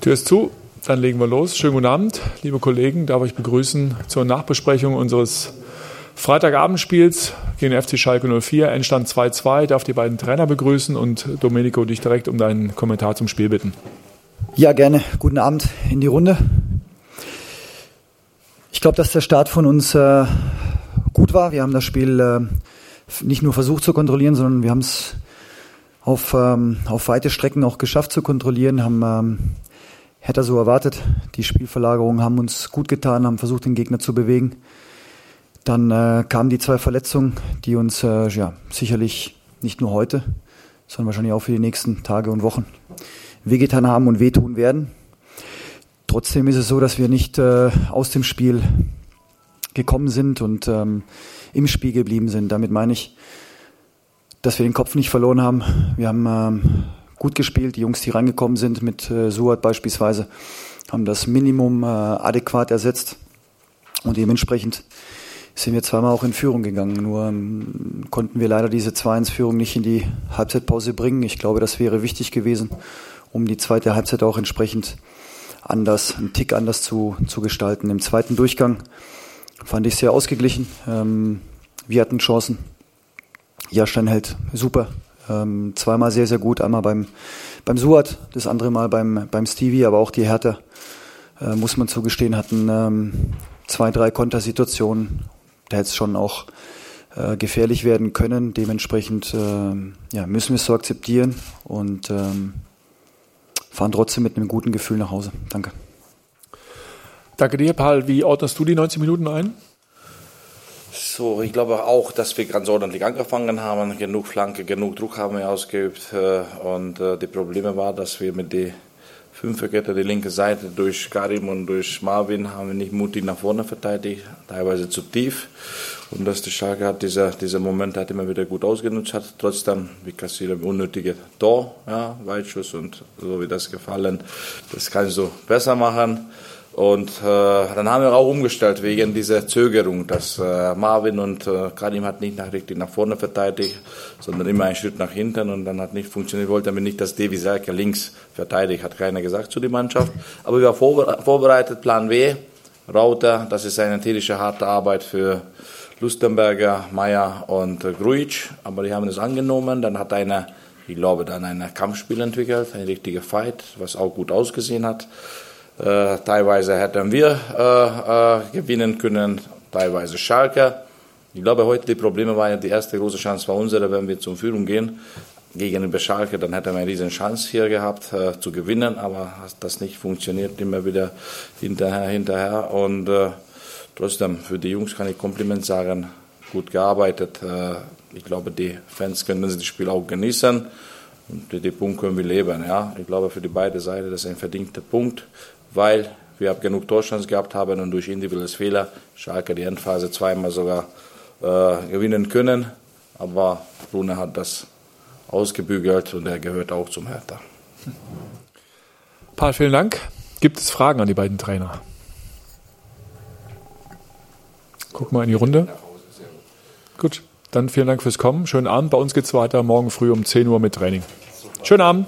Tür ist zu, dann legen wir los. Schönen guten Abend, liebe Kollegen. Darf ich begrüßen zur Nachbesprechung unseres Freitagabendspiels gegen FC Schalke 04. Endstand 2-2. Darf die beiden Trainer begrüßen und Domenico dich direkt um deinen Kommentar zum Spiel bitten. Ja, gerne. Guten Abend in die Runde. Ich glaube, dass der Start von uns äh, gut war. Wir haben das Spiel äh, nicht nur versucht zu kontrollieren, sondern wir haben es auf, ähm, auf weite Strecken auch geschafft zu kontrollieren, haben ähm, hätte er so erwartet. Die Spielverlagerungen haben uns gut getan, haben versucht, den Gegner zu bewegen. Dann äh, kamen die zwei Verletzungen, die uns äh, ja, sicherlich nicht nur heute, sondern wahrscheinlich auch für die nächsten Tage und Wochen wehgetan haben und wehtun werden. Trotzdem ist es so, dass wir nicht äh, aus dem Spiel gekommen sind und ähm, im Spiel geblieben sind. Damit meine ich, dass wir den Kopf nicht verloren haben. Wir haben ähm, gut gespielt. Die Jungs, die reingekommen sind mit äh, Suat beispielsweise, haben das Minimum äh, adäquat ersetzt. Und dementsprechend sind wir zweimal auch in Führung gegangen. Nur ähm, konnten wir leider diese 2-1-Führung nicht in die Halbzeitpause bringen. Ich glaube, das wäre wichtig gewesen, um die zweite Halbzeit auch entsprechend anders, einen Tick anders zu, zu gestalten. Im zweiten Durchgang fand ich sehr ausgeglichen. Ähm, wir hatten Chancen. Jahrstein hält super. Ähm, zweimal sehr, sehr gut. Einmal beim, beim Suat, das andere Mal beim, beim Stevie, aber auch die Härte, äh, muss man zugestehen, hatten ähm, zwei, drei Kontersituationen. Da hätte es schon auch äh, gefährlich werden können. Dementsprechend äh, ja, müssen wir es so akzeptieren und ähm, fahren trotzdem mit einem guten Gefühl nach Hause. Danke. Danke dir, Paul. Wie ordnest du die 90 Minuten ein? So, ich glaube auch, dass wir ganz ordentlich angefangen haben. Genug Flanke, genug Druck haben wir ausgeübt. Äh, und äh, die Probleme war, dass wir mit der Fünferkette, die linke Seite durch Karim und durch Marvin haben wir nicht mutig nach vorne verteidigt, teilweise zu tief. Und dass die Schalke hat dieser, dieser Moment hat immer wieder gut ausgenutzt hat. Trotzdem, wie Kassir, unnötige Tor, ja, Weitschuss und so wie das gefallen. Das kannst du besser machen. Und äh, dann haben wir auch umgestellt wegen dieser Zögerung, dass äh, Marvin und äh, Karim hat nicht nach, richtig nach vorne verteidigt, sondern immer einen Schritt nach hinten und dann hat nicht funktioniert. Wollten wir nicht, dass Davy Selke links verteidigt, hat keiner gesagt zu der Mannschaft. Aber wir waren vorbereitet, Plan W, Rauter, das ist eine tätige harte Arbeit für Lustenberger, Meyer und äh, Grujic, aber die haben es angenommen. Dann hat einer, ich glaube, dann ein Kampfspiel entwickelt, ein richtiger Fight, was auch gut ausgesehen hat. Äh, teilweise hätten wir äh, äh, gewinnen können, teilweise Schalke. Ich glaube, heute die Probleme waren die erste große Chance war unsere, wenn wir zur Führung gehen gegen Schalke, dann hätten wir eine riesen Chance hier gehabt äh, zu gewinnen, aber das nicht funktioniert, immer wieder hinterher, hinterher und äh, trotzdem für die Jungs kann ich Kompliment sagen, gut gearbeitet. Äh, ich glaube, die Fans können das Spiel auch genießen und die Punkt können wir leben. Ja, ich glaube für die beide Seiten das ist ein verdienter Punkt weil wir genug Torchancen gehabt haben und durch individuelles Fehler Schalke die Endphase zweimal sogar äh, gewinnen können. Aber Brune hat das ausgebügelt und er gehört auch zum Hertha. Paul, vielen Dank. Gibt es Fragen an die beiden Trainer? Guck mal in die Runde. Gut, dann vielen Dank fürs Kommen. Schönen Abend. Bei uns geht es weiter morgen früh um 10 Uhr mit Training. Schönen Abend.